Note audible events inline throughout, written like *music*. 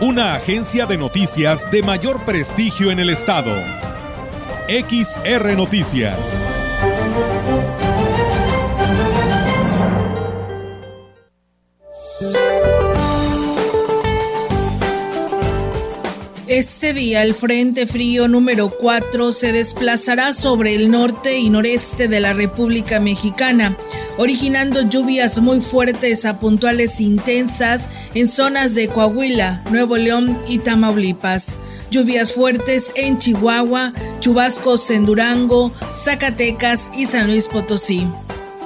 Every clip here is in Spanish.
una agencia de noticias de mayor prestigio en el estado. XR Noticias. Este día el Frente Frío número 4 se desplazará sobre el norte y noreste de la República Mexicana originando lluvias muy fuertes a puntuales intensas en zonas de Coahuila, Nuevo León y Tamaulipas. Lluvias fuertes en Chihuahua, chubascos en Durango, Zacatecas y San Luis Potosí.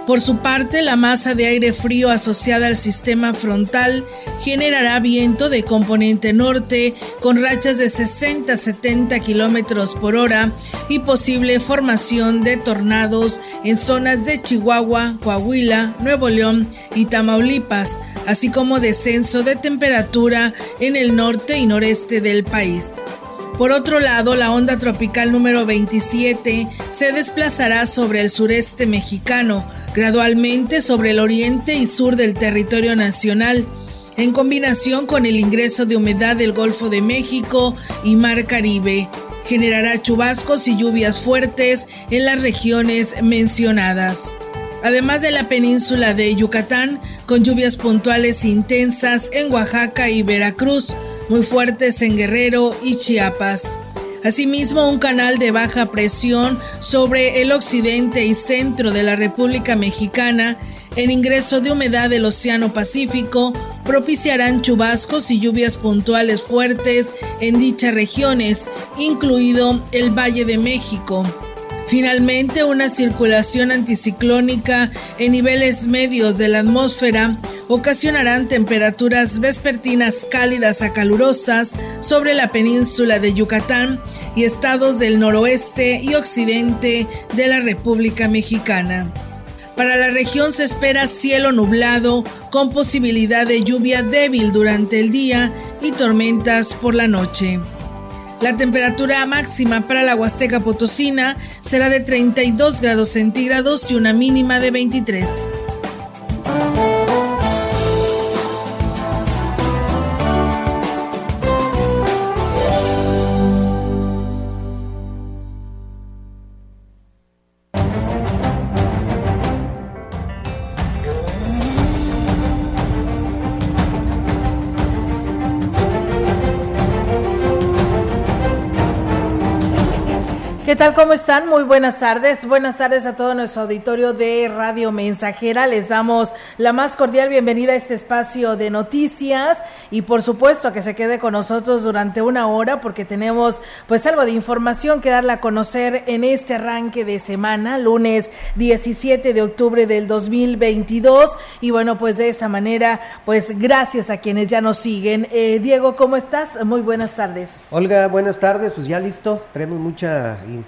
Por su parte, la masa de aire frío asociada al sistema frontal generará viento de componente norte con rachas de 60-70 kilómetros por hora y posible formación de tornados en zonas de Chihuahua, Coahuila, Nuevo León y Tamaulipas, así como descenso de temperatura en el norte y noreste del país. Por otro lado, la onda tropical número 27 se desplazará sobre el sureste mexicano, gradualmente sobre el oriente y sur del territorio nacional, en combinación con el ingreso de humedad del Golfo de México y Mar Caribe. Generará chubascos y lluvias fuertes en las regiones mencionadas. Además de la península de Yucatán, con lluvias puntuales intensas en Oaxaca y Veracruz, muy fuertes en Guerrero y Chiapas. Asimismo, un canal de baja presión sobre el occidente y centro de la República Mexicana, el ingreso de humedad del Océano Pacífico propiciarán chubascos y lluvias puntuales fuertes en dichas regiones, incluido el Valle de México. Finalmente, una circulación anticiclónica en niveles medios de la atmósfera ocasionarán temperaturas vespertinas cálidas a calurosas sobre la península de Yucatán y estados del noroeste y occidente de la República Mexicana. Para la región se espera cielo nublado con posibilidad de lluvia débil durante el día y tormentas por la noche. La temperatura máxima para la Huasteca Potosina será de 32 grados centígrados y una mínima de 23. ¿Qué tal? ¿Cómo están? Muy buenas tardes. Buenas tardes a todo nuestro auditorio de Radio Mensajera. Les damos la más cordial bienvenida a este espacio de noticias y por supuesto a que se quede con nosotros durante una hora porque tenemos pues algo de información que darle a conocer en este arranque de semana, lunes 17 de octubre del 2022 y bueno pues de esa manera pues gracias a quienes ya nos siguen. Eh, Diego, ¿cómo estás? Muy buenas tardes. Olga, buenas tardes. Pues ya listo. Tenemos mucha información,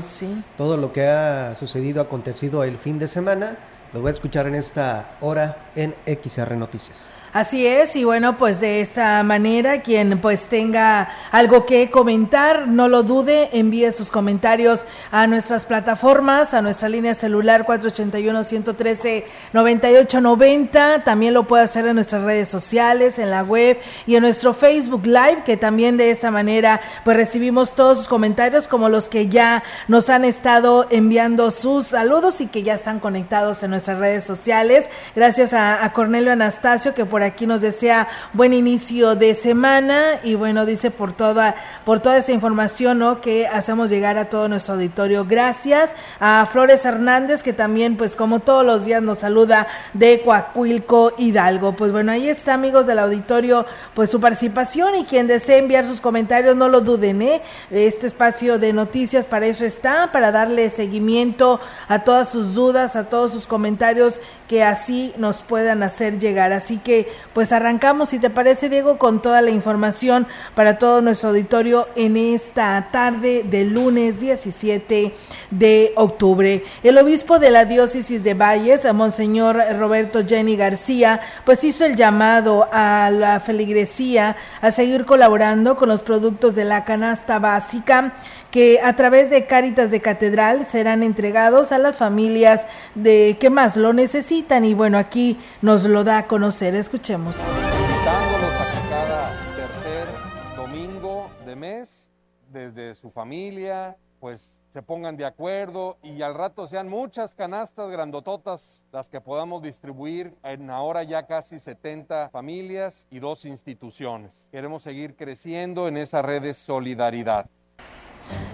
Sí. todo lo que ha sucedido, acontecido el fin de semana, lo voy a escuchar en esta hora en XR Noticias. Así es, y bueno, pues de esta manera, quien pues tenga algo que comentar, no lo dude, envíe sus comentarios a nuestras plataformas, a nuestra línea celular 481-113-9890, también lo puede hacer en nuestras redes sociales, en la web y en nuestro Facebook Live, que también de esa manera pues recibimos todos sus comentarios, como los que ya nos han estado enviando sus saludos y que ya están conectados en nuestras redes sociales. Gracias a, Cornelio Anastasio, que por aquí nos desea buen inicio de semana y bueno, dice por toda, por toda esa información ¿no? que hacemos llegar a todo nuestro auditorio. Gracias a Flores Hernández, que también, pues como todos los días, nos saluda de Coacuilco Hidalgo. Pues bueno, ahí está, amigos del auditorio, pues su participación y quien desee enviar sus comentarios, no lo duden, ¿eh? Este espacio de noticias para eso está, para darle seguimiento a todas sus dudas, a todos sus comentarios que así nos puedan hacer llegar. Así que pues arrancamos, si te parece Diego, con toda la información para todo nuestro auditorio en esta tarde del lunes 17 de octubre. El obispo de la diócesis de Valles, Monseñor Roberto Jenny García, pues hizo el llamado a la feligresía a seguir colaborando con los productos de la canasta básica que a través de Cáritas de Catedral serán entregados a las familias de que más lo necesitan y bueno, aquí nos lo da a conocer. Escuchemos. Invitándolos a cada tercer domingo de mes, desde su familia, pues se pongan de acuerdo y al rato sean muchas canastas grandototas las que podamos distribuir en ahora ya casi 70 familias y dos instituciones. Queremos seguir creciendo en esa red de solidaridad.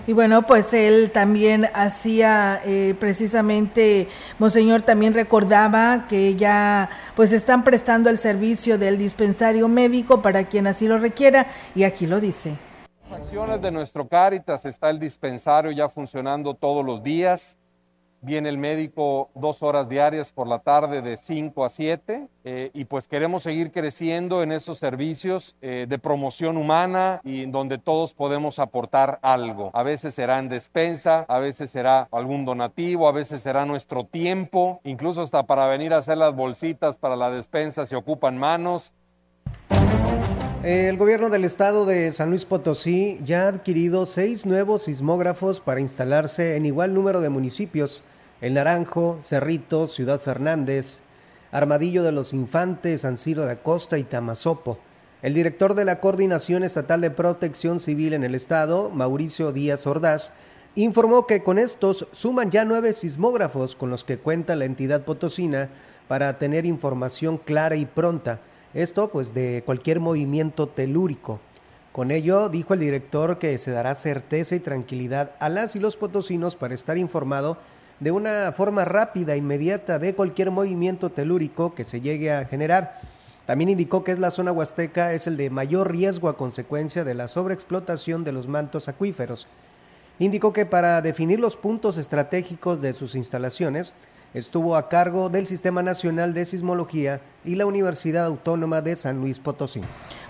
Y bueno, pues él también hacía eh, precisamente, Monseñor también recordaba que ya pues están prestando el servicio del dispensario médico para quien así lo requiera y aquí lo dice. Las acciones de nuestro Cáritas está el dispensario ya funcionando todos los días viene el médico dos horas diarias por la tarde de 5 a 7 eh, y pues queremos seguir creciendo en esos servicios eh, de promoción humana y donde todos podemos aportar algo. A veces será en despensa, a veces será algún donativo, a veces será nuestro tiempo, incluso hasta para venir a hacer las bolsitas para la despensa se ocupan manos. El gobierno del estado de San Luis Potosí ya ha adquirido seis nuevos sismógrafos para instalarse en igual número de municipios el Naranjo, Cerrito, Ciudad Fernández, Armadillo de los Infantes, San Ciro de Acosta y Tamazopo. El director de la Coordinación Estatal de Protección Civil en el Estado, Mauricio Díaz Ordaz, informó que con estos suman ya nueve sismógrafos con los que cuenta la entidad potosina para tener información clara y pronta. Esto pues de cualquier movimiento telúrico. Con ello, dijo el director que se dará certeza y tranquilidad a las y los potosinos para estar informado de una forma rápida, inmediata, de cualquier movimiento telúrico que se llegue a generar. También indicó que es la zona huasteca es el de mayor riesgo a consecuencia de la sobreexplotación de los mantos acuíferos. Indicó que para definir los puntos estratégicos de sus instalaciones, estuvo a cargo del Sistema Nacional de Sismología y la Universidad Autónoma de San Luis Potosí.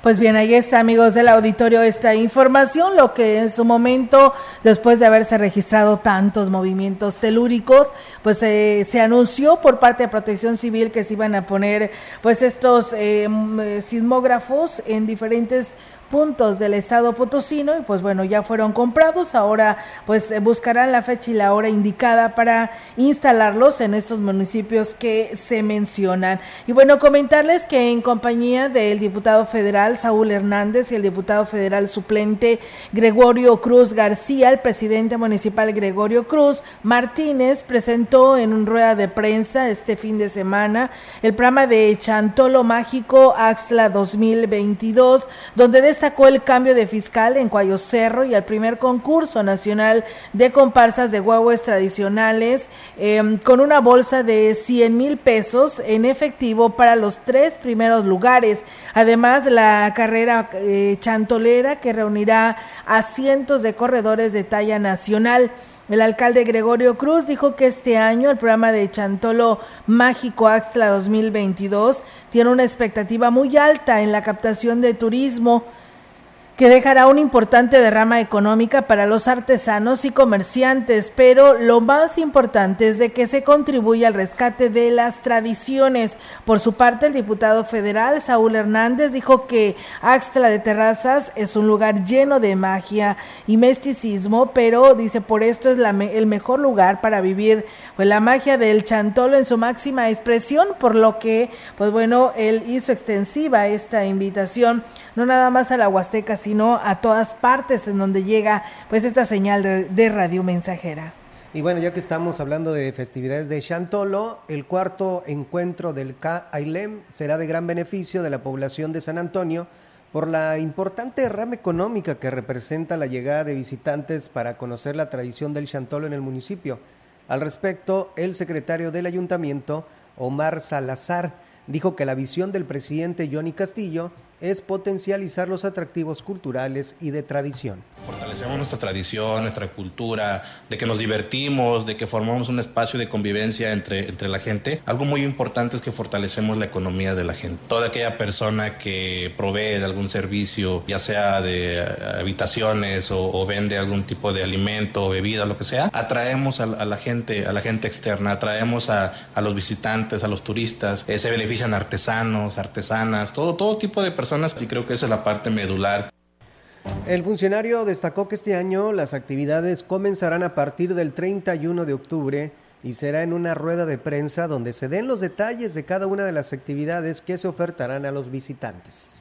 Pues bien, ahí está, amigos del auditorio, esta información, lo que en su momento, después de haberse registrado tantos movimientos telúricos, pues eh, se anunció por parte de Protección Civil que se iban a poner pues estos eh, sismógrafos en diferentes puntos del estado potosino y pues bueno, ya fueron comprados, ahora pues eh, buscarán la fecha y la hora indicada para instalarlos en estos municipios que se mencionan. Y bueno, comentarles que en compañía del diputado federal Saúl Hernández y el diputado federal suplente Gregorio Cruz García, el presidente municipal Gregorio Cruz Martínez presentó en un rueda de prensa este fin de semana el programa de Chantolo Mágico Axla 2022, donde de esta destacó el cambio de fiscal en Cuayo Cerro y el primer concurso nacional de comparsas de huevos tradicionales em, con una bolsa de 100 mil pesos en efectivo para los tres primeros lugares. Además, la carrera eh, chantolera que reunirá a cientos de corredores de talla nacional. El alcalde Gregorio Cruz dijo que este año el programa de Chantolo Mágico Axtla 2022 tiene una expectativa muy alta en la captación de turismo que dejará una importante derrama económica para los artesanos y comerciantes, pero lo más importante es de que se contribuya al rescate de las tradiciones. Por su parte, el diputado federal Saúl Hernández dijo que Axtla de Terrazas es un lugar lleno de magia y misticismo, pero dice por esto es el mejor lugar para vivir pues, la magia del chantolo en su máxima expresión, por lo que, pues bueno, él hizo extensiva esta invitación no nada más a la Huasteca, sino a todas partes en donde llega pues esta señal de, radio mensajera. Y bueno, ya que estamos hablando de festividades de Chantolo, el cuarto encuentro del K-AILEM será de gran beneficio de la población de San Antonio por la importante rama económica que representa la llegada de visitantes para conocer la tradición del Chantolo en el municipio. Al respecto, el secretario del ayuntamiento, Omar Salazar, dijo que la visión del presidente Johnny Castillo es potencializar los atractivos culturales y de tradición. Fortalecemos nuestra tradición, nuestra cultura, de que nos divertimos, de que formamos un espacio de convivencia entre, entre la gente. Algo muy importante es que fortalecemos la economía de la gente. Toda aquella persona que provee de algún servicio, ya sea de eh, habitaciones o, vende algún tipo de alimento o bebida, lo que sea, atraemos a, la gente, a la gente externa, atraemos a, los visitantes, a los turistas, eh, se benefician artesanos, artesanas, todo, todo tipo de personas y creo que esa es la parte medular. El funcionario destacó que este año las actividades comenzarán a partir del 31 de octubre y será en una rueda de prensa donde se den los detalles de cada una de las actividades que se ofertarán a los visitantes.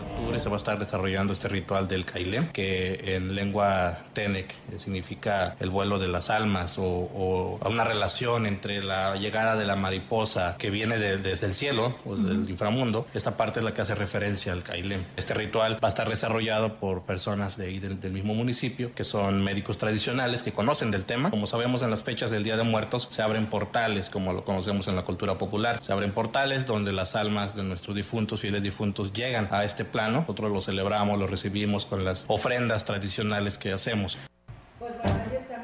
Octubre se va a estar desarrollando este ritual del Kailem, que en lengua Tenec significa el vuelo de las almas o, una relación entre la llegada de la mariposa que viene desde el cielo o del inframundo. Esta parte es la que hace referencia al Kailem. Este ritual va a estar desarrollado por personas de del, del, mismo municipio, que son médicos tradicionales que conocen del tema. Como sabemos, en las fechas del Día de Muertos se abren portales, como lo conocemos en la cultura popular. Se abren portales donde las almas de nuestros difuntos, fieles difuntos, llegan a este plano. Nosotros lo celebramos, lo recibimos con las ofrendas tradicionales que hacemos.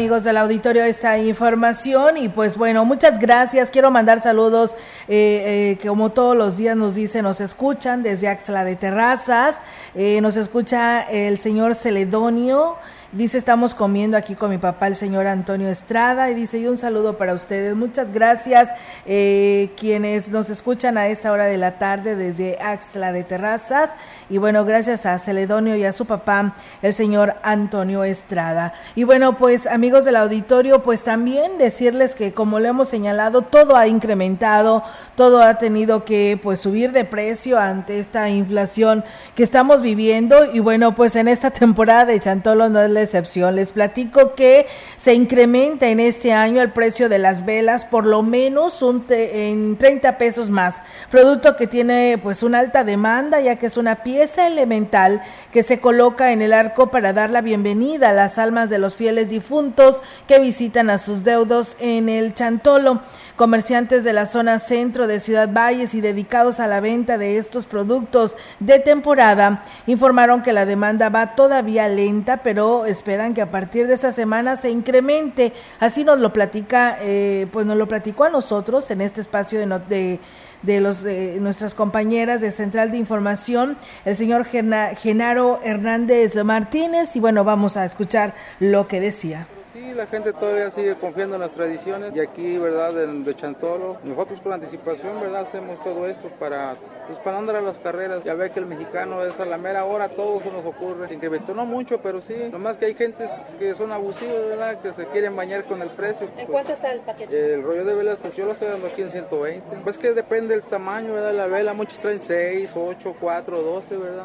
Amigos del auditorio, esta información y pues bueno, muchas gracias. Quiero mandar saludos, eh, eh, como todos los días nos dicen, nos escuchan desde Axla de Terrazas, eh, nos escucha el señor Celedonio. Dice, estamos comiendo aquí con mi papá, el señor Antonio Estrada, y dice, y un saludo para ustedes. Muchas gracias, eh, quienes nos escuchan a esta hora de la tarde desde Axtla de Terrazas. Y bueno, gracias a Celedonio y a su papá, el señor Antonio Estrada. Y bueno, pues amigos del auditorio, pues también decirles que como lo hemos señalado, todo ha incrementado, todo ha tenido que pues subir de precio ante esta inflación que estamos viviendo. Y bueno, pues en esta *laughs* temporada de Chantolo no es excepción. Les platico que se incrementa en este año el precio de las velas por lo menos un en 30 pesos más, producto que tiene pues una alta demanda ya que es una pieza elemental que se coloca en el arco para dar la bienvenida a las almas de los fieles difuntos que visitan a sus deudos en el Chantolo. Comerciantes de la zona centro de Ciudad Valles y dedicados a la venta de estos productos de temporada informaron que la demanda va todavía lenta, pero esperan que a partir de esta semana se incremente. Así nos lo platica, eh, pues nos lo platicó a nosotros en este espacio de, de los nuestras compañeras de Central de Información, el señor Genaro Hernández Martínez, y bueno, vamos a escuchar lo que decía. Sí, la gente todavía sigue confiando en las tradiciones y aquí, ¿verdad? De, Chantolo, nosotros con anticipación, ¿verdad? Hacemos todo esto para, pues para andar a las carreras. Ya ve que el mexicano es a la mera hora, todo se nos ocurre. Se incrementó no mucho, pero sí. Nomás que hay gentes que son abusivos, ¿verdad? Que se quieren bañar con el precio. ¿En cuánto está el paquete? El rollo de velas, pues yo lo estoy dando aquí en 120. Pues que depende del tamaño, ¿verdad? La vela, muchos traen 6, 8, 4, 12, ¿verdad?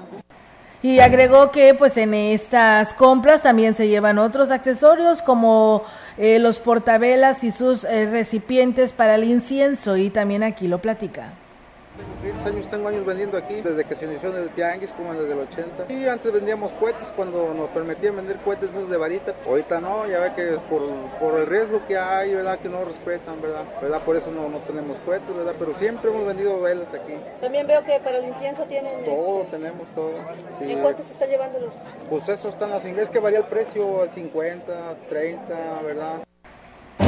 Y agregó que pues en estas compras también se llevan otros accesorios como eh, los portavelas y sus eh, recipientes para el incienso y también aquí lo platica. 10 años tengo años vendiendo aquí, desde que se inició en el tianguis, como desde el 80. Y antes vendíamos cohetes cuando nos permitían vender cohetes esos de varita. Ahorita no, ya ve que por, por el riesgo que hay, ¿verdad? Que no respetan, ¿verdad? ¿verdad? Por eso no, no tenemos cohetes, ¿verdad? Pero siempre hemos vendido velas aquí. También veo que para el incienso tienen... Todo, tenemos todo. Sí. ¿En cuánto se está llevando los...? Pues eso están las inglés que varía el precio, a 50, 30, ¿verdad?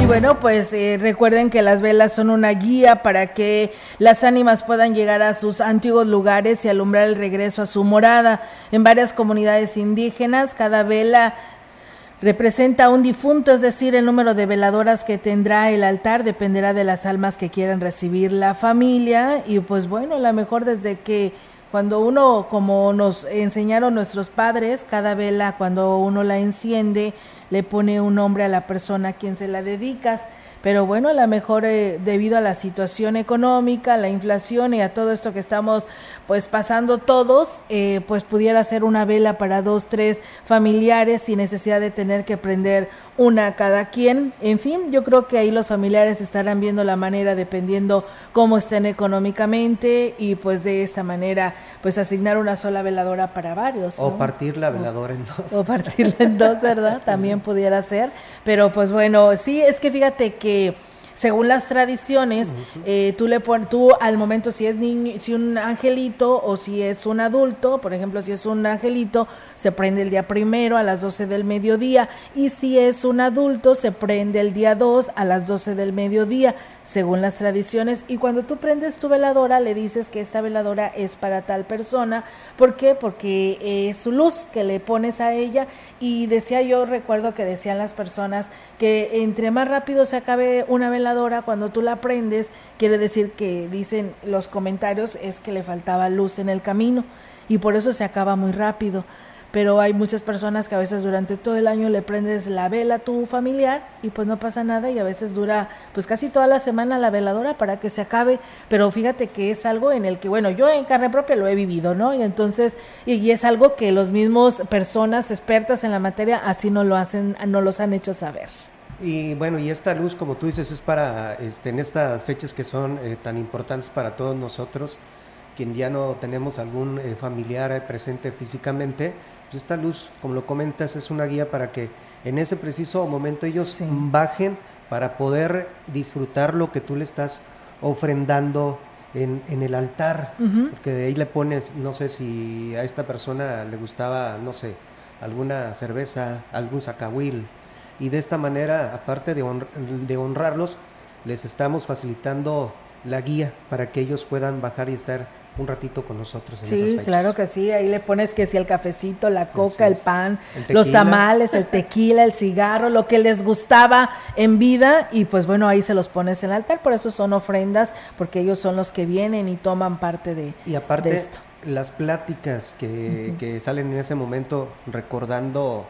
Bueno, pues eh, recuerden que las velas son una guía para que las ánimas puedan llegar a sus antiguos lugares y alumbrar el regreso a su morada. En varias comunidades indígenas, cada vela representa a un difunto, es decir, el número de veladoras que tendrá el altar dependerá de las almas que quieran recibir la familia. Y pues bueno, la mejor desde que cuando uno, como nos enseñaron nuestros padres, cada vela cuando uno la enciende, le pone un nombre a la persona a quien se la dedicas. Pero bueno, a lo mejor eh, debido a la situación económica, la inflación y a todo esto que estamos pues pasando todos, eh, pues pudiera ser una vela para dos, tres familiares sin necesidad de tener que prender una cada quien. En fin, yo creo que ahí los familiares estarán viendo la manera dependiendo cómo estén económicamente y pues de esta manera pues asignar una sola veladora para varios. O partir la veladora en dos. O partirla en dos, ¿verdad? *laughs* También pudiera ser. Pero pues bueno, sí, es que fíjate que según las tradiciones, eh, tú le pones, tú al momento si es niño, si un angelito o si es un adulto, por ejemplo, si es un angelito, se prende el día primero a las 12 del mediodía y si es un adulto, se prende el día 2 a las 12 del mediodía según las tradiciones. Y cuando tú prendes tu veladora, le dices que esta veladora es para tal persona. ¿Por qué? Porque es su luz que le pones a ella. Y decía yo, recuerdo que decían las personas que entre más rápido se acabe una veladora, cuando tú la prendes, quiere decir que dicen los comentarios es que le faltaba luz en el camino. Y por eso se acaba muy rápido pero hay muchas personas que a veces durante todo el año le prendes la vela a tu familiar y pues no pasa nada y a veces dura pues casi toda la semana la veladora para que se acabe, pero fíjate que es algo en el que, bueno, yo en carne propia lo he vivido, ¿no? Y entonces, y, es algo que los mismos personas expertas en la materia así no lo hacen, no los han hecho saber. Y bueno, y esta luz, como tú dices, es para, este, en estas fechas que son eh, tan importantes para todos nosotros, quien ya no tenemos algún eh, familiar eh, presente físicamente, pues esta luz, como lo comentas, es una guía para que en ese preciso momento ellos bajen para poder disfrutar lo que tú le estás ofrendando en, en el altar, porque de ahí le pones, no sé si a esta persona le gustaba, no sé, alguna cerveza, algún sacahuil, y de esta manera, aparte de, de honrarlos, les estamos facilitando la guía para que ellos puedan bajar y estar un ratito con nosotros en sí, claro que sí, ahí le pones que si el cafecito, la coca, el pan, los tamales, el tequila, el cigarro, lo que les gustaba en vida y pues bueno, ahí se los pones en el altar, por eso son ofrendas, porque ellos son los que vienen y toman parte de, y aparte, esto. Las pláticas que, que salen en ese momento recordando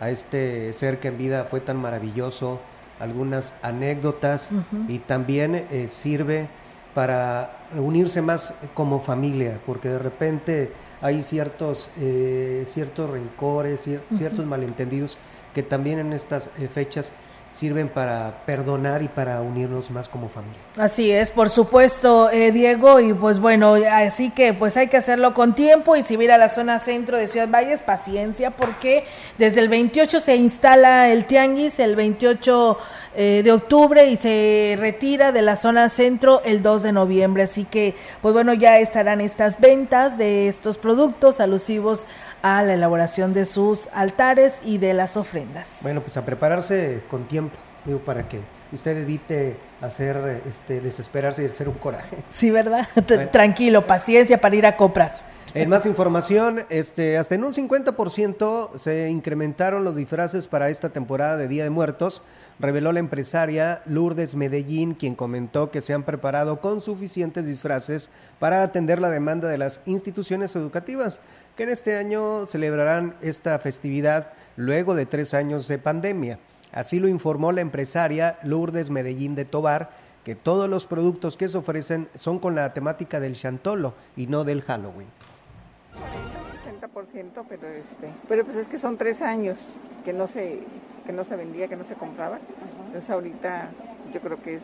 a este ser que en vida fue tan maravilloso, algunas anécdotas y también eh, sirve para unirse más como familia, porque de repente hay ciertos, eh, ciertos rencores, ciertos malentendidos que también en estas eh, fechas sirven para perdonar y para unirnos más como familia. Así es, por supuesto, eh, Diego, y pues bueno, así que pues hay que hacerlo con tiempo y si viene a la zona centro de Ciudad Valles, paciencia, porque desde el 28 se instala el tianguis, el 28 eh, de octubre y se retira de la zona centro el 2 de noviembre, así que pues bueno, ya estarán estas ventas de estos productos alusivos a la elaboración de sus altares y de las ofrendas. Bueno, pues a prepararse con tiempo, digo, para que usted evite hacer, este, desesperarse y hacer un coraje. Sí, ¿verdad? *laughs* Tranquilo, paciencia para ir a comprar. En más información, este, hasta en un 50% se incrementaron los disfraces para esta temporada de Día de Muertos, reveló la empresaria Lourdes Medellín, quien comentó que se han preparado con suficientes disfraces para atender la demanda de las instituciones educativas, que en este año celebrarán esta festividad luego de tres años de pandemia. Así lo informó la empresaria Lourdes Medellín de Tobar, que todos los productos que se ofrecen son con la temática del Chantolo y no del Halloween. 60%, pero este, pero pues es que son tres años que no se, que no se vendía, que no se compraba. Entonces ahorita yo creo que es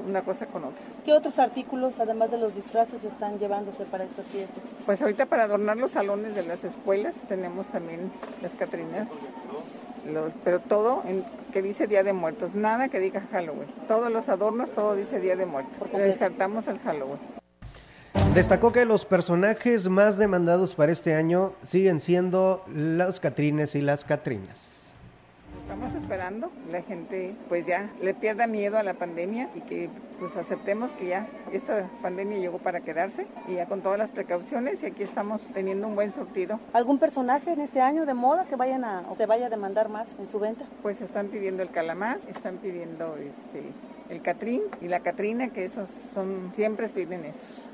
una cosa con otra. ¿Qué otros artículos, además de los disfraces, están llevándose para estas fiestas? Pues ahorita para adornar los salones de las escuelas tenemos también las Catrinas, los, pero todo en, que dice Día de Muertos, nada que diga Halloween. Todos los adornos, todo dice Día de Muertos. Porque descartamos el Halloween. Destacó que los personajes más demandados para este año siguen siendo los Catrines y las Catrinas. Estamos esperando la gente pues ya le pierda miedo a la pandemia y que pues aceptemos que ya esta pandemia llegó para quedarse y ya con todas las precauciones y aquí estamos teniendo un buen surtido. ¿Algún personaje en este año de moda que vayan a o que vaya a demandar más en su venta? Pues están pidiendo el calamar, están pidiendo este el catrín y la catrina que esos son siempre piden esos.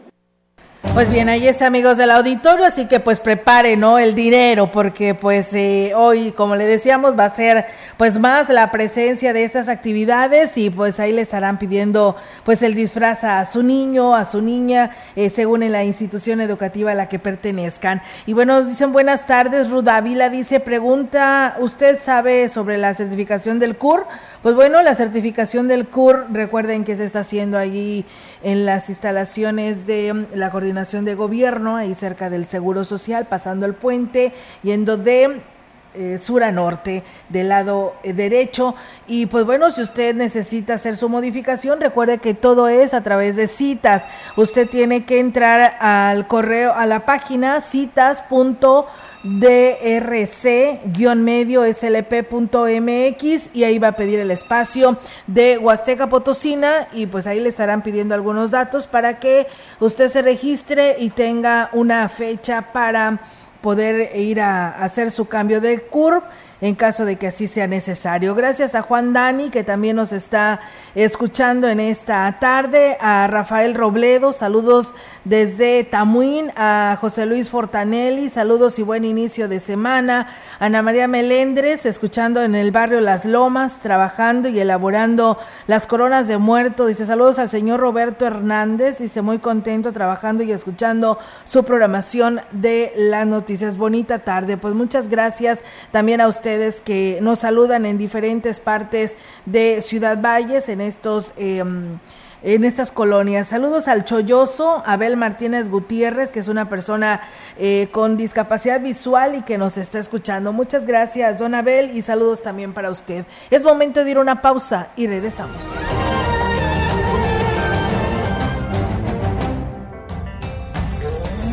Pues bien, ahí es amigos del auditorio, así que pues prepare, ¿no? El dinero, porque pues eh, hoy, como le decíamos, va a ser pues más la presencia de estas actividades y pues ahí le estarán pidiendo pues el disfraz a su niño, a su niña, eh, según en la institución educativa a la que pertenezcan. Y bueno, dicen buenas tardes, Rudavila dice, pregunta, ¿usted sabe sobre la certificación del CUR? Pues bueno, la certificación del CUR, recuerden que se está haciendo allí en las instalaciones de mm, la coordinación de gobierno, ahí cerca del Seguro Social, pasando el puente, yendo de eh, sur a norte del lado eh, derecho. Y pues bueno, si usted necesita hacer su modificación, recuerde que todo es a través de citas. Usted tiene que entrar al correo, a la página citas.drc-medio slp.mx y ahí va a pedir el espacio de Huasteca Potosina y pues ahí le estarán pidiendo algunos datos para que usted se registre y tenga una fecha para poder ir a, hacer su cambio de CURP en caso de que así sea necesario. Gracias a Juan Dani, que también nos está escuchando en esta tarde, a Rafael Robledo, saludos desde Tamuín, a José Luis Fortanelli, saludos y buen inicio de semana, Ana María Melendres, escuchando en el barrio Las Lomas, trabajando y elaborando las coronas de muerto, dice saludos al señor Roberto Hernández, dice muy contento trabajando y escuchando su programación de las noticias. Bonita tarde, pues muchas gracias también a usted que nos saludan en diferentes partes de Ciudad Valles, en estos... Em, en estas colonias. Saludos al Cholloso, Abel Martínez Gutiérrez, que es una persona eh, con discapacidad visual y que nos está escuchando. Muchas gracias, don Abel, y saludos también para usted. Es momento de ir a una pausa y regresamos.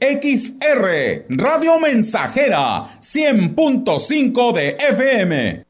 XR, Radio Mensajera, 100.5 de FM.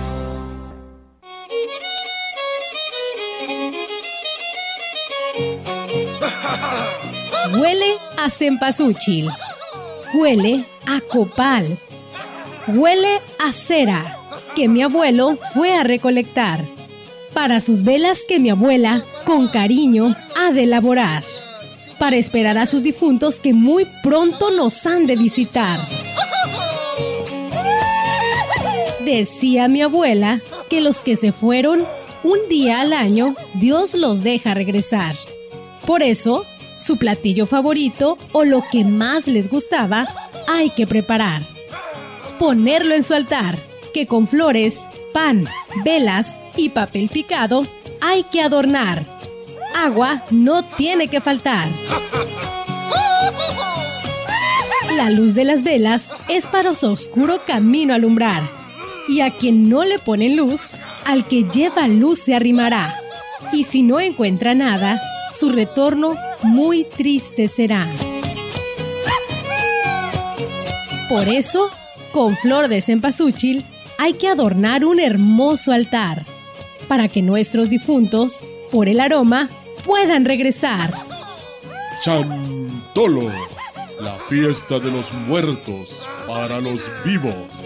Huele a cempasúchil. Huele a copal. Huele a cera que mi abuelo fue a recolectar para sus velas que mi abuela, con cariño, ha de elaborar, para esperar a sus difuntos que muy pronto nos han de visitar. Decía mi abuela que los que se fueron un día al año, Dios los deja regresar. Por eso, su platillo favorito o lo que más les gustaba, hay que preparar. Ponerlo en su altar, que con flores, pan, velas y papel picado hay que adornar. Agua no tiene que faltar. La luz de las velas es para su oscuro camino alumbrar. Y a quien no le pone luz, al que lleva luz se arrimará. Y si no encuentra nada, su retorno muy triste será. Por eso, con flor de cempasúchil hay que adornar un hermoso altar para que nuestros difuntos, por el aroma, puedan regresar. Chantolo, la fiesta de los muertos para los vivos.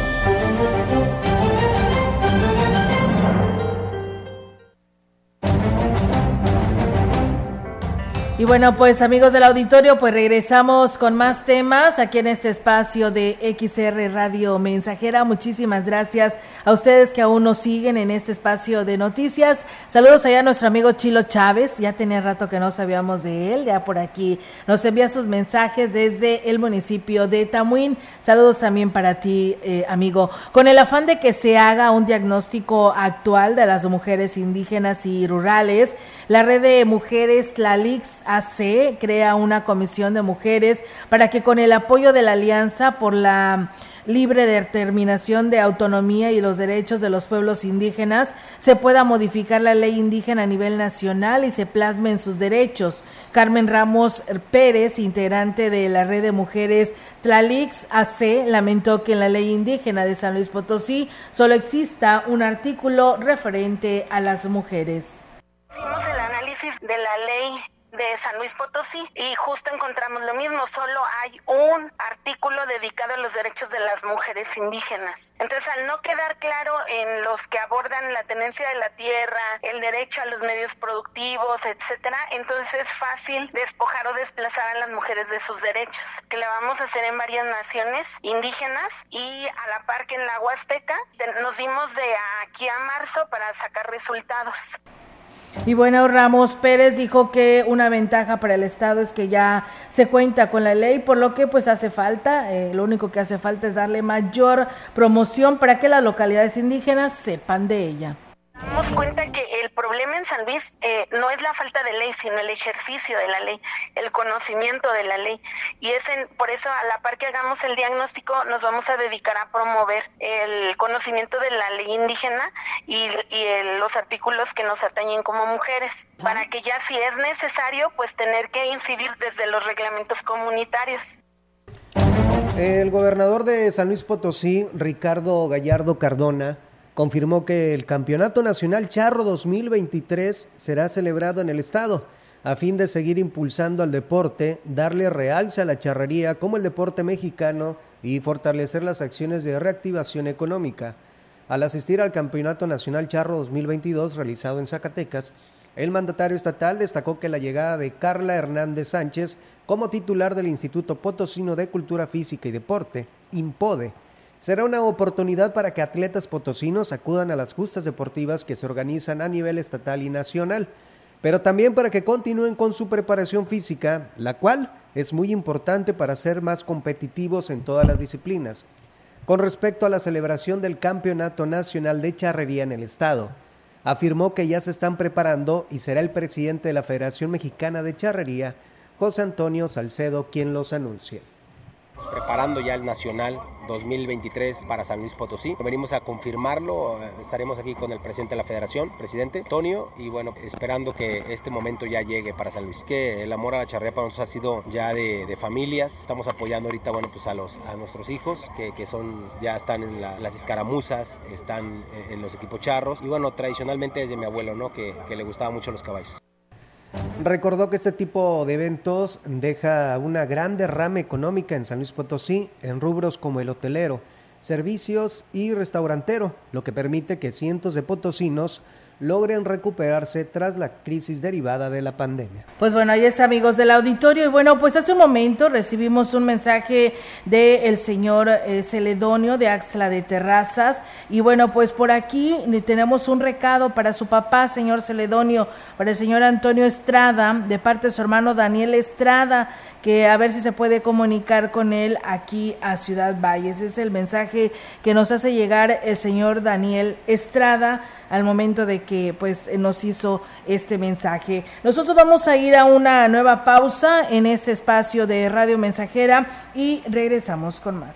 Y bueno, pues amigos del auditorio, pues regresamos con más temas aquí en este espacio de XR Radio Mensajera. Muchísimas gracias a ustedes que aún nos siguen en este espacio de noticias. Saludos allá a nuestro amigo Chilo Chávez, ya tenía rato que no sabíamos de él, ya por aquí nos envía sus mensajes desde el municipio de Tamuín. Saludos también para ti, eh, amigo. Con el afán de que se haga un diagnóstico actual de las mujeres indígenas y rurales, la red de mujeres Tlalix AC crea una comisión de mujeres para que con el apoyo de la Alianza por la libre determinación de autonomía y los derechos de los pueblos indígenas, se pueda modificar la ley indígena a nivel nacional y se plasmen sus derechos. Carmen Ramos Pérez, integrante de la red de mujeres Tlalix AC, lamentó que en la ley indígena de San Luis Potosí solo exista un artículo referente a las mujeres. Hicimos el análisis de la ley de San Luis Potosí y justo encontramos lo mismo, solo hay un artículo dedicado a los derechos de las mujeres indígenas. Entonces, al no quedar claro en los que abordan la tenencia de la tierra, el derecho a los medios productivos, etcétera, entonces es fácil despojar o desplazar a las mujeres de sus derechos, que le vamos a hacer en varias naciones indígenas y a la par que en la Huasteca nos dimos de aquí a marzo para sacar resultados. Y bueno, Ramos Pérez dijo que una ventaja para el Estado es que ya se cuenta con la ley, por lo que pues hace falta, eh, lo único que hace falta es darle mayor promoción para que las localidades indígenas sepan de ella damos cuenta que el problema en San Luis eh, no es la falta de ley, sino el ejercicio de la ley, el conocimiento de la ley. Y es por eso, a la par que hagamos el diagnóstico, nos vamos a dedicar a promover el conocimiento de la ley indígena y, los artículos que nos atañen como mujeres, para que ya si es necesario, pues tener que incidir desde los reglamentos comunitarios. El gobernador de San Luis Potosí, Ricardo Gallardo Cardona, confirmó que el Campeonato Nacional Charro 2023 será celebrado en el estado a fin de seguir impulsando al deporte, darle realce a la charrería como el deporte mexicano y fortalecer las acciones de reactivación económica. Al asistir al Campeonato Nacional Charro 2022 realizado en Zacatecas, el mandatario estatal destacó que la llegada de Carla Hernández Sánchez como titular del Instituto Potosino de Cultura Física y Deporte, IMPODE, será una oportunidad para que atletas potosinos acudan a las justas deportivas que se organizan a nivel estatal y nacional, pero también para que continúen con su preparación física, la cual es muy importante para ser más competitivos en todas las disciplinas. Con respecto a la celebración del Campeonato Nacional de Charrería en el Estado, afirmó que ya se están preparando y será el presidente de la Federación Mexicana de Charrería, José Antonio Salcedo, quien los anuncie preparando ya el Nacional 2023 para San Luis Potosí. Venimos a confirmarlo, eh, estaremos aquí con el presidente de la federación, presidente Antonio, y bueno, esperando que este momento ya llegue para San Luis. Que el amor a la charrea para nosotros ha sido ya de, familias, estamos apoyando ahorita, bueno, pues a, los, a nuestros hijos, que, que son, ya están en las escaramuzas, están en los equipos charros, y bueno, tradicionalmente desde mi abuelo, ¿no? Que, que le gustaban mucho los caballos. Recordó que este tipo de eventos deja una gran derrama económica en San Luis Potosí en rubros como el hotelero, servicios y restaurantero, lo que permite que cientos de potosinos logren recuperarse tras la crisis derivada de la pandemia. Pues bueno, ahí es amigos del auditorio y bueno, pues hace un momento recibimos un mensaje del el señor eh, Celedonio de Axla de Terrazas y bueno, pues por aquí tenemos un recado para su papá, señor Celedonio, para el señor Antonio Estrada, de parte de su hermano Daniel Estrada, que a ver si se puede comunicar con él aquí a Ciudad Valles. Es el mensaje que nos hace llegar el señor Daniel Estrada al momento de que pues nos hizo este mensaje. Nosotros vamos a ir a una nueva pausa en este espacio de Radio Mensajera y regresamos con más.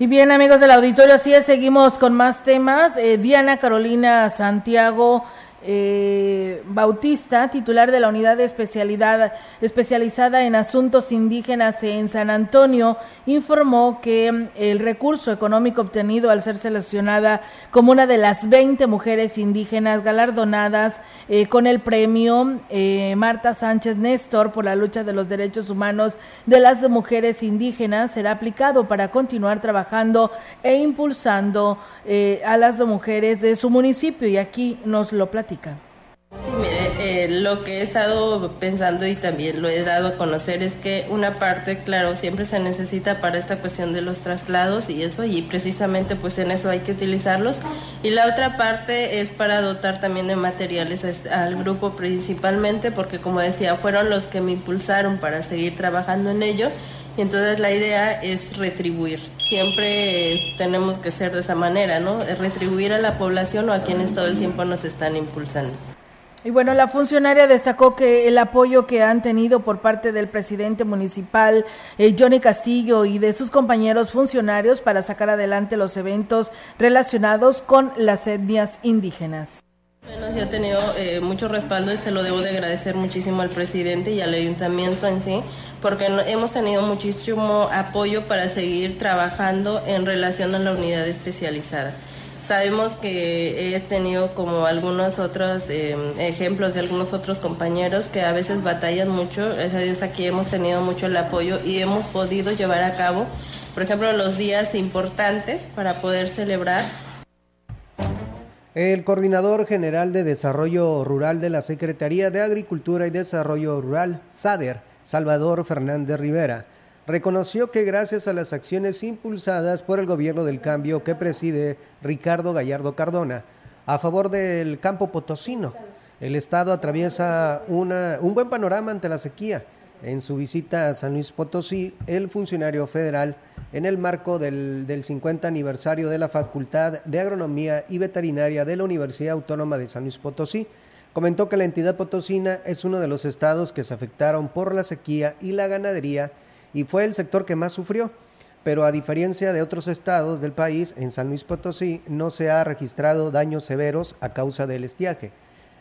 Y bien, amigos del auditorio, así es, seguimos con más temas. Eh, Diana Carolina Santiago eh, Bautista, titular de la unidad de especialidad especializada en asuntos indígenas en San Antonio, informó que mm, el recurso económico obtenido al ser seleccionada como una de las 20 mujeres indígenas galardonadas eh, con el premio eh, Marta Sánchez Néstor por la lucha de los derechos humanos de las mujeres indígenas será aplicado para continuar trabajando e impulsando eh, a las mujeres de su municipio y aquí nos lo platica. Sí, mire, eh, lo que he estado pensando y también lo he dado a conocer es que una parte, claro, siempre se necesita para esta cuestión de los traslados y eso, y precisamente pues en eso hay que utilizarlos. Y la otra parte es para dotar también de materiales este- al grupo principalmente, porque como decía, fueron los que me impulsaron para seguir trabajando en ello. Y entonces la idea es retribuir. Siempre tenemos que ser de esa manera, ¿no? Retribuir a la población o a quienes todo el tiempo nos están impulsando. Y bueno, la funcionaria destacó que el apoyo que han tenido por parte del presidente municipal, eh, Johnny Castillo, y de sus compañeros funcionarios para sacar adelante los eventos relacionados con las etnias indígenas. Bueno, sí ha tenido eh, mucho respaldo y se lo debo de agradecer muchísimo al presidente y al ayuntamiento en sí, porque hemos tenido muchísimo apoyo para seguir trabajando en relación a la unidad especializada. Sabemos que he tenido como algunos otros eh, ejemplos de algunos otros compañeros que a veces batallan mucho. Gracias a aquí hemos tenido mucho el apoyo y hemos podido llevar a cabo, por ejemplo, los días importantes para poder celebrar El coordinador general de Desarrollo Rural de la Secretaría de Agricultura y Desarrollo Rural, SADER, Salvador Fernández Rivera, reconoció que gracias a las acciones impulsadas por el gobierno del cambio que preside Ricardo Gallardo Cardona, a favor del campo potosino, el Estado atraviesa una- un buen panorama ante la sequía. En su visita a San Luis Potosí, el funcionario federal, en el marco del, del 50 aniversario de la Facultad de Agronomía y Veterinaria de la Universidad Autónoma de San Luis Potosí, Comentó que la entidad potosina es uno de los estados que se afectaron por la sequía y la ganadería y fue el sector que más sufrió. Pero a diferencia de otros estados del país, en San Luis Potosí no se ha registrado daños severos a causa del estiaje.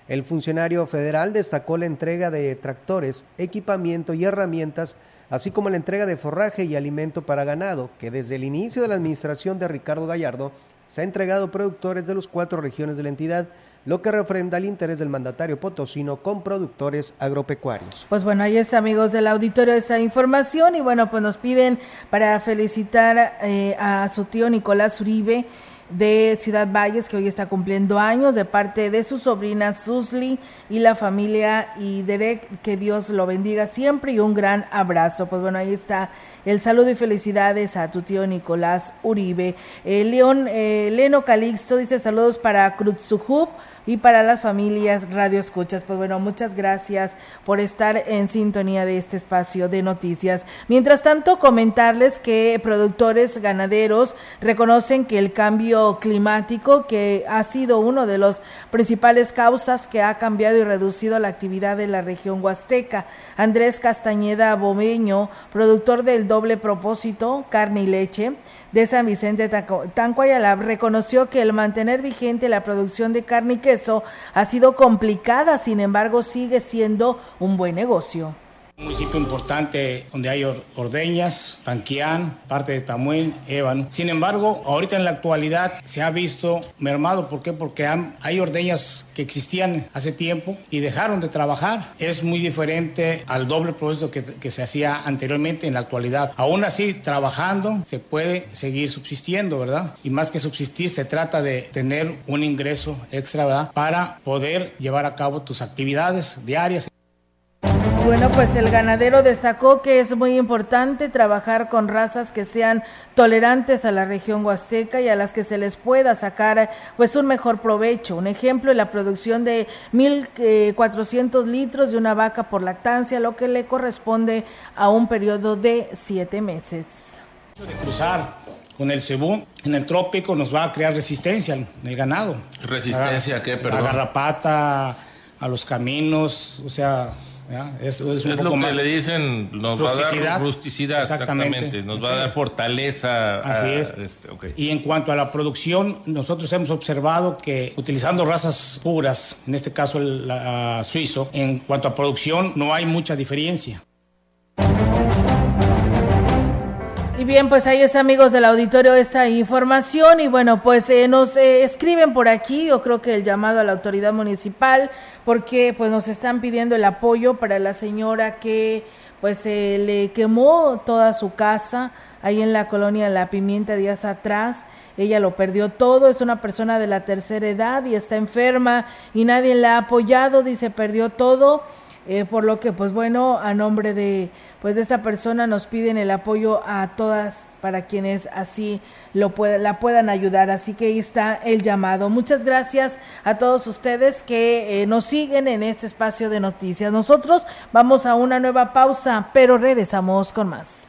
El funcionario federal destacó la entrega de tractores, equipamiento y herramientas, así como la entrega de forraje y alimento para ganado, que desde el inicio de la administración de Ricardo Gallardo se ha entregado a productores de las cuatro regiones de la entidad, lo que refrenda el interés del mandatario potosino con productores agropecuarios. Pues bueno, ahí es amigos del auditorio esta información y bueno, pues nos piden para felicitar eh, a su tío Nicolás Uribe de Ciudad Valles, que hoy está cumpliendo años, de parte de su sobrina Susli y la familia y Derek, que Dios lo bendiga siempre y un gran abrazo. Pues bueno, ahí está el saludo y felicidades a tu tío Nicolás Uribe. Eh, León, eh, Leno Calixto dice saludos para Krutsuhub y para las familias Radio Escuchas. Pues bueno, muchas gracias por estar en sintonía de este espacio de noticias. Mientras tanto, comentarles que productores ganaderos reconocen que el cambio climático, que ha sido uno de los principales causas que ha cambiado y reducido la actividad de la región huasteca. Andrés Castañeda Bomeño, productor del doble propósito, carne y leche, de San Vicente Tancuayalab reconoció que el mantener vigente la producción de carne y queso ha sido complicada, sin embargo sigue siendo un buen negocio. Un municipio importante donde hay ordeñas, Tanquián, parte de Tamuín, Ébano. Sin embargo, ahorita en la actualidad se ha visto mermado. ¿Por qué? Porque hay ordeñas que existían hace tiempo y dejaron de trabajar. Es muy diferente al doble proceso que, que se hacía anteriormente en la actualidad. Aún así, trabajando se puede seguir subsistiendo, ¿verdad? Y más que subsistir, se trata de tener un ingreso extra, ¿verdad? Para poder llevar a cabo tus actividades diarias. Bueno, pues el ganadero destacó que es muy importante trabajar con razas que sean tolerantes a la región huasteca y a las que se les pueda sacar pues un mejor provecho. Un ejemplo es la producción de 1.400 litros de una vaca por lactancia, lo que le corresponde a un periodo de siete meses. De cruzar con el cebú en el trópico nos va a crear resistencia en el ganado. ¿Resistencia a qué, perdón? A la garrapata, a los caminos, o sea, es, es, un poco lo que le dicen, nos va a dar rusticidad, exactamente. nos va a dar fortaleza. Así es. Este, y en cuanto a la producción, nosotros hemos observado que utilizando razas puras, en este caso el suizo, en cuanto a producción no hay mucha diferencia. Y bien, pues ahí está, amigos del auditorio, esta información. Y bueno, pues eh, nos eh, escriben por aquí, yo creo que el llamado a la autoridad municipal, porque pues nos están pidiendo el apoyo para la señora que pues se le quemó toda su casa ahí en la colonia La Pimienta días atrás. Ella lo perdió todo, es una persona de la tercera edad y está enferma y nadie la ha apoyado, dice, perdió todo. Eh, por lo que, pues bueno, a nombre de pues de esta persona nos piden el apoyo a todas para quienes así lo la puedan ayudar. Así que ahí está el llamado. Muchas gracias a todos ustedes que eh, nos siguen en este espacio de noticias. Nosotros vamos a una nueva pausa, pero regresamos con más.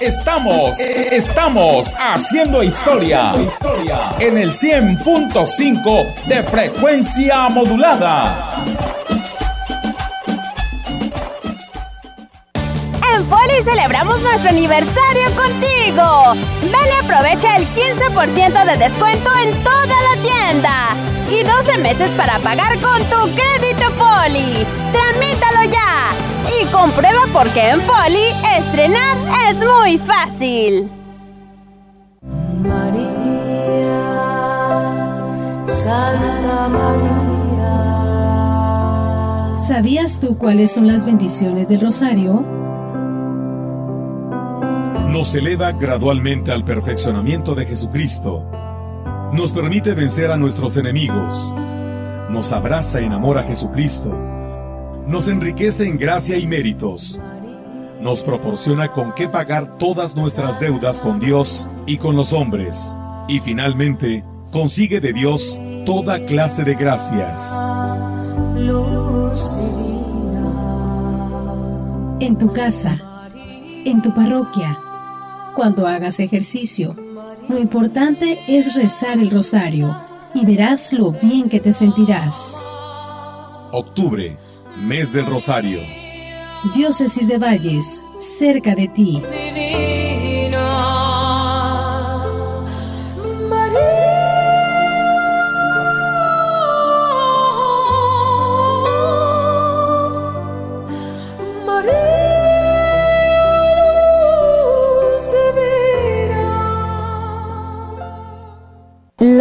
Estamos, estamos haciendo historia en el 100.5 de frecuencia modulada. En Foli celebramos nuestro aniversario contigo. Ven y aprovecha el 15% de descuento en toda la tienda y 12 meses para pagar con tu crédito Foli. Tramítalo ya y comprueba por qué en Foli estrenar es muy fácil. María, Santa María. ¿Sabías tú cuáles son las bendiciones del rosario? Nos eleva gradualmente al perfeccionamiento de Jesucristo. Nos permite vencer a nuestros enemigos nos abraza en amor a Jesucristo, nos enriquece en gracia y méritos, nos proporciona con qué pagar todas nuestras deudas con Dios y con los hombres, y finalmente consigue de Dios toda clase de gracias. En tu casa, en tu parroquia, cuando hagas ejercicio, lo importante es rezar el rosario y verás lo bien que te sentirás. Octubre, mes del rosario. Diócesis de Valles, cerca de ti.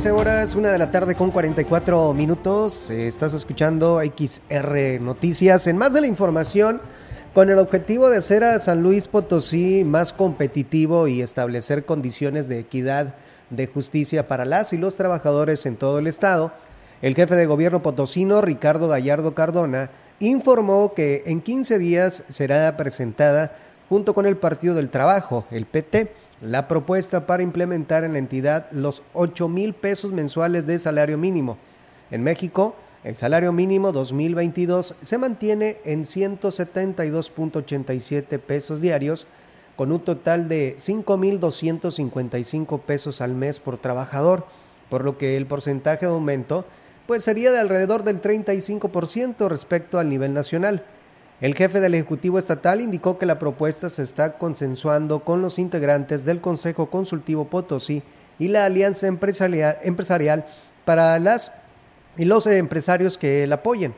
13 horas, una de la tarde con 44 minutos. Eh, estás escuchando XR Noticias. En más de la información, con el objetivo de hacer a San Luis Potosí más competitivo y establecer condiciones de equidad, de justicia para las y los trabajadores en todo el estado, el jefe de gobierno potosino, Ricardo Gallardo Cardona, informó que en 15 días será presentada, junto con el Partido del Trabajo, el PT, la propuesta para implementar en la entidad los 8 mil pesos mensuales de salario mínimo. En México, el salario mínimo 2022 se mantiene en 172.87 pesos diarios, con un total de 5.255 pesos al mes por trabajador, por lo que el porcentaje de aumento pues sería de alrededor del 35% respecto al nivel nacional. El jefe del Ejecutivo Estatal indicó que la propuesta se está consensuando con los integrantes del Consejo Consultivo Potosí y la Alianza Empresarial, para las y los empresarios que la apoyen.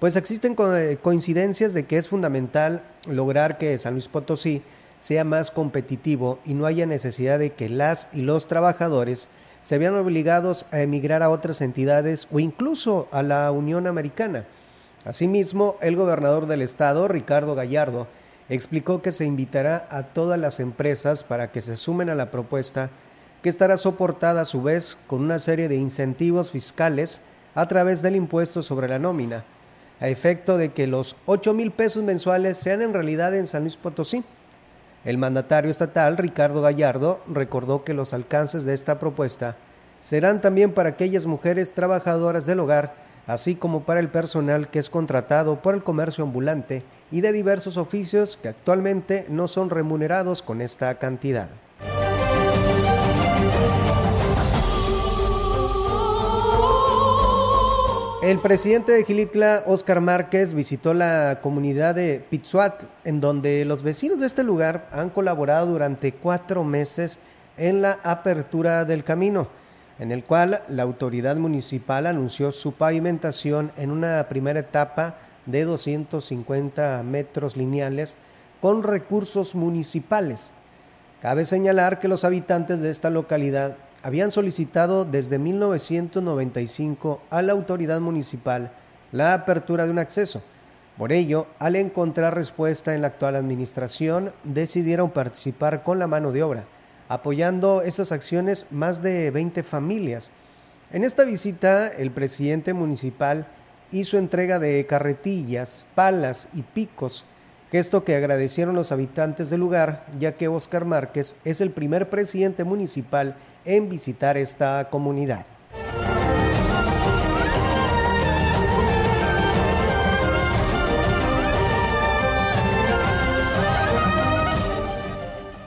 Pues existen coincidencias de que es fundamental lograr que San Luis Potosí sea más competitivo y no haya necesidad de que las y los trabajadores se vean obligados a emigrar a otras entidades o incluso a la Unión Americana. Asimismo, el gobernador del estado, Ricardo Gallardo, explicó que se invitará a todas las empresas para que se sumen a la propuesta que estará soportada a su vez con una serie de incentivos fiscales a través del impuesto sobre la nómina, a efecto de que los 8 mil pesos mensuales sean en realidad en San Luis Potosí. El mandatario estatal, Ricardo Gallardo, recordó que los alcances de esta propuesta serán también para aquellas mujeres trabajadoras del hogar así como para el personal que es contratado por el comercio ambulante y de diversos oficios que actualmente no son remunerados con esta cantidad. El presidente de Gilitla, Óscar Márquez, visitó la comunidad de Pitzuat, en donde los vecinos de este lugar han colaborado durante cuatro meses en la apertura del camino en el cual la autoridad municipal anunció su pavimentación en una primera etapa de 250 metros lineales con recursos municipales. Cabe señalar que los habitantes de esta localidad habían solicitado desde 1995 a la autoridad municipal la apertura de un acceso. Por ello, al encontrar respuesta en la actual administración, decidieron participar con la mano de obra apoyando esas acciones más de 20 familias. En esta visita, el presidente municipal hizo entrega de carretillas, palas y picos, gesto que agradecieron los habitantes del lugar, ya que Oscar Márquez es el primer presidente municipal en visitar esta comunidad.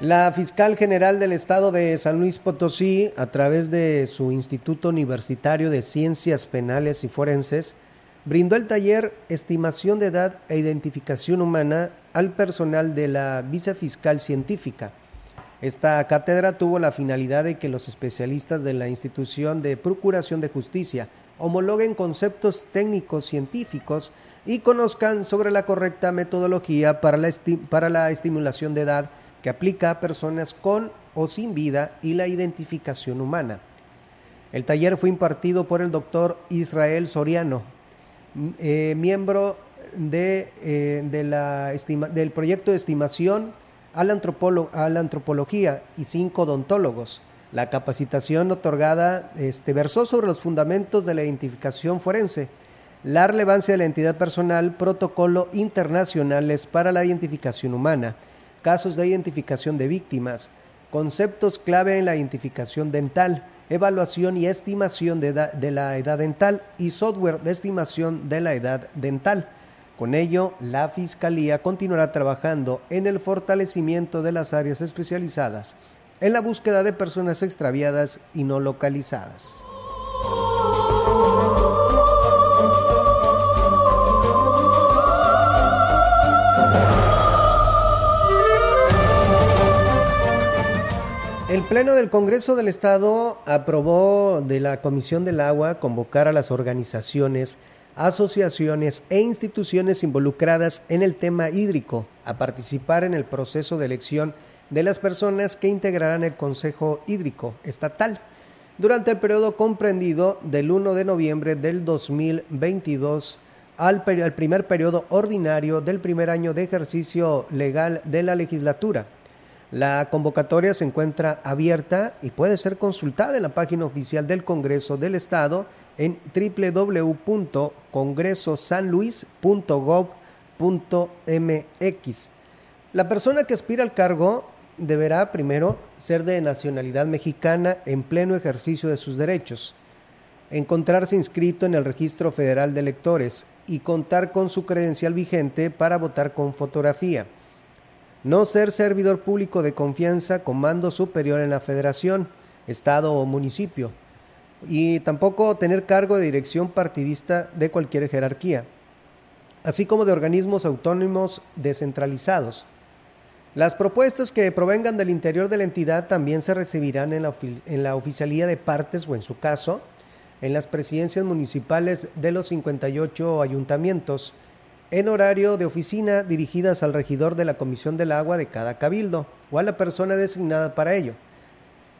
La fiscal general del estado de San Luis Potosí, a través de su Instituto Universitario de Ciencias Penales y Forenses, brindó el taller Estimación de Edad e Identificación Humana al personal de la vicefiscal científica. Esta cátedra tuvo la finalidad de que los especialistas de la institución de Procuración de Justicia homologuen conceptos técnicos científicos y conozcan sobre la correcta metodología para la, para la estimulación de edad que aplica a personas con o sin vida y la identificación humana. El taller fue impartido por el doctor Israel Soriano, eh, miembro de, eh, del proyecto de estimación a la, antropología y cinco odontólogos. La capacitación otorgada este, versó sobre los fundamentos de la identificación forense, la relevancia de la entidad personal, protocolo internacionales para la identificación humana, casos de identificación de víctimas, conceptos clave en la identificación dental, evaluación y estimación de, de, la edad dental y software de estimación de la edad dental. Con ello, la Fiscalía continuará trabajando en el fortalecimiento de las áreas especializadas en la búsqueda de personas extraviadas y no localizadas. El Pleno del Congreso del Estado aprobó de la Comisión del Agua convocar a las organizaciones, asociaciones e instituciones involucradas en el tema hídrico a participar en el proceso de elección de las personas que integrarán el Consejo Hídrico Estatal durante el periodo comprendido del 1 de noviembre del 2022 al, al primer periodo ordinario del primer año de ejercicio legal de la legislatura la convocatoria se encuentra abierta y puede ser consultada en la página oficial del Congreso del Estado en www.congresosanluis.gov.mx. La persona que aspira al cargo deberá primero ser de nacionalidad mexicana en pleno ejercicio de sus derechos, encontrarse inscrito en el Registro Federal de Electores y contar con su credencial vigente para votar con fotografía no ser servidor público de confianza con mando superior en la federación, estado o municipio, y tampoco tener cargo de dirección partidista de cualquier jerarquía, así como de organismos autónomos descentralizados. Las propuestas que provengan del interior de la entidad también se recibirán en la, en la oficialía de partes o, en su caso, en las presidencias municipales de los 58 ayuntamientos, en horario de oficina dirigidas al regidor de la Comisión del Agua de cada cabildo o a la persona designada para ello.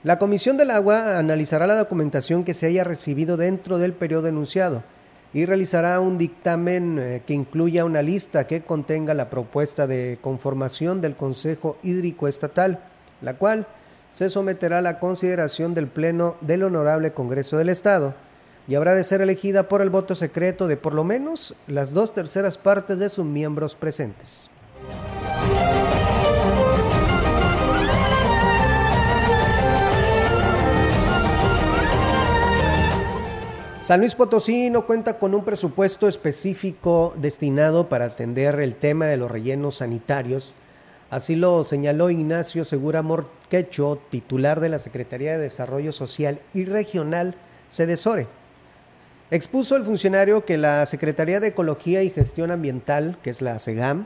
La Comisión del Agua analizará la documentación que se haya recibido dentro del periodo enunciado y realizará un dictamen eh, que incluya una lista que contenga la propuesta de conformación del Consejo Hídrico Estatal, la cual se someterá a la consideración del Pleno del Honorable Congreso del Estado y habrá de ser elegida por el voto secreto de por lo menos las dos terceras partes de sus miembros presentes. San Luis Potosí no cuenta con un presupuesto específico destinado para atender el tema de los rellenos sanitarios. Así lo señaló Ignacio Segura Morquecho, titular de la Secretaría de Desarrollo Social y Regional, Cedesore. Expuso el funcionario que la Secretaría de Ecología y Gestión Ambiental, que es la SEGAM,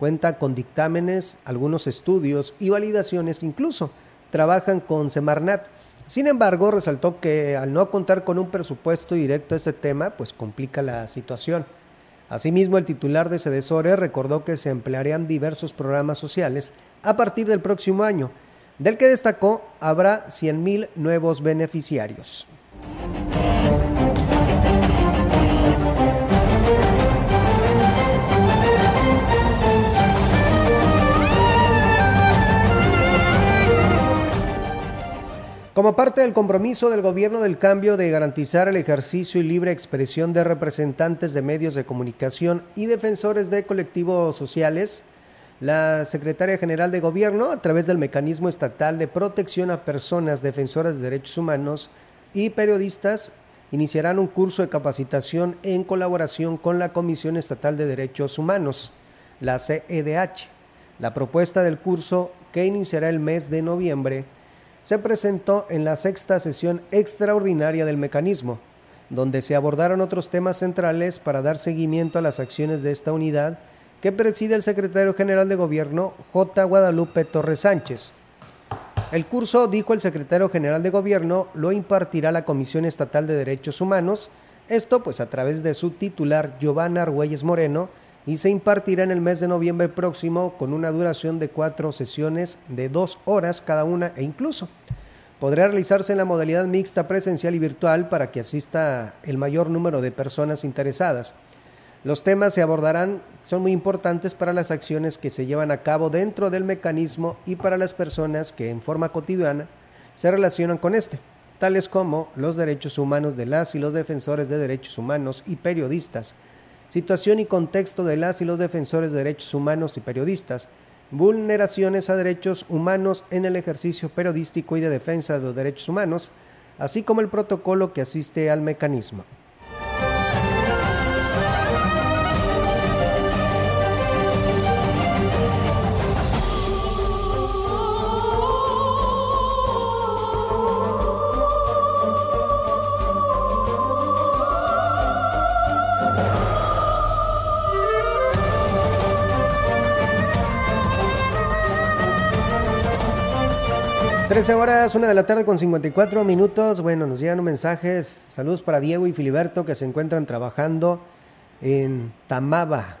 cuenta con dictámenes, algunos estudios y validaciones, incluso trabajan con Semarnat. Sin embargo, resaltó que al no contar con un presupuesto directo a este tema, pues complica la situación. Asimismo, el titular de Cedesore recordó que se emplearían diversos programas sociales a partir del próximo año, del que destacó habrá 100.000 nuevos beneficiarios. Como parte del compromiso del gobierno del cambio de garantizar el ejercicio y libre expresión de representantes de medios de comunicación y defensores de colectivos sociales, La secretaria general de Gobierno, a través del Mecanismo Estatal de Protección a Personas Defensoras de Derechos Humanos y Periodistas, iniciarán un curso de capacitación en colaboración con la Comisión Estatal de Derechos Humanos, la CEDH. La propuesta del curso, que iniciará el mes de noviembre, se presentó en la sexta sesión extraordinaria del mecanismo, donde se abordaron otros temas centrales para dar seguimiento a las acciones de esta unidad que preside el secretario general de Gobierno, J. Guadalupe Torres Sánchez. El curso, dijo el secretario general de Gobierno, lo impartirá la Comisión Estatal de Derechos Humanos, esto pues a través de su titular Giovanna Argüelles Moreno, y se impartirá en el mes de noviembre próximo con una duración de cuatro sesiones de dos horas cada una e incluso podrá realizarse en la modalidad mixta presencial y virtual para que asista el mayor número de personas interesadas. Los temas se abordarán son muy importantes para las acciones que se llevan a cabo dentro del mecanismo y para las personas que en forma cotidiana se relacionan con este, tales como los derechos humanos de las y los defensores de derechos humanos y periodistas, situación y contexto de las y los defensores de derechos humanos y periodistas, vulneraciones a derechos humanos en el ejercicio periodístico y de defensa de los derechos humanos, así como el protocolo que asiste al mecanismo. 13 horas, una de la tarde con 54 minutos. Bueno, nos llegan mensajes. Saludos para Diego y Filiberto que se encuentran trabajando en Tamaba.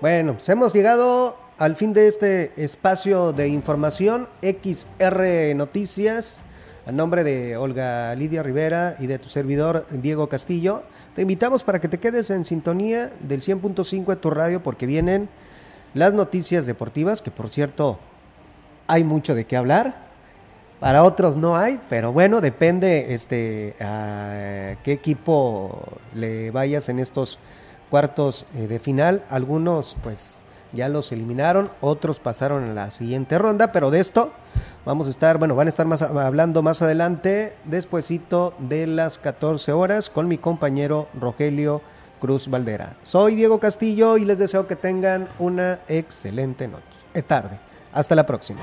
Bueno, pues hemos llegado al fin de este espacio de información XR Noticias. A nombre de Olga Lidia Rivera y de tu servidor Diego Castillo, te invitamos para que te quedes en sintonía del 100.5 de tu radio porque vienen las noticias deportivas, que por cierto hay mucho de qué hablar. Para otros no hay, pero bueno, depende este, a qué equipo le vayas en estos cuartos eh, de final. Algunos pues ya los eliminaron, otros pasaron a la siguiente ronda, pero de esto vamos a estar, bueno, van a estar más, hablando más adelante, despuesito de las 14 horas, con mi compañero Rogelio Cruz Valdera. Soy Diego Castillo y les deseo que tengan una excelente noche, eh, tarde. Hasta la próxima.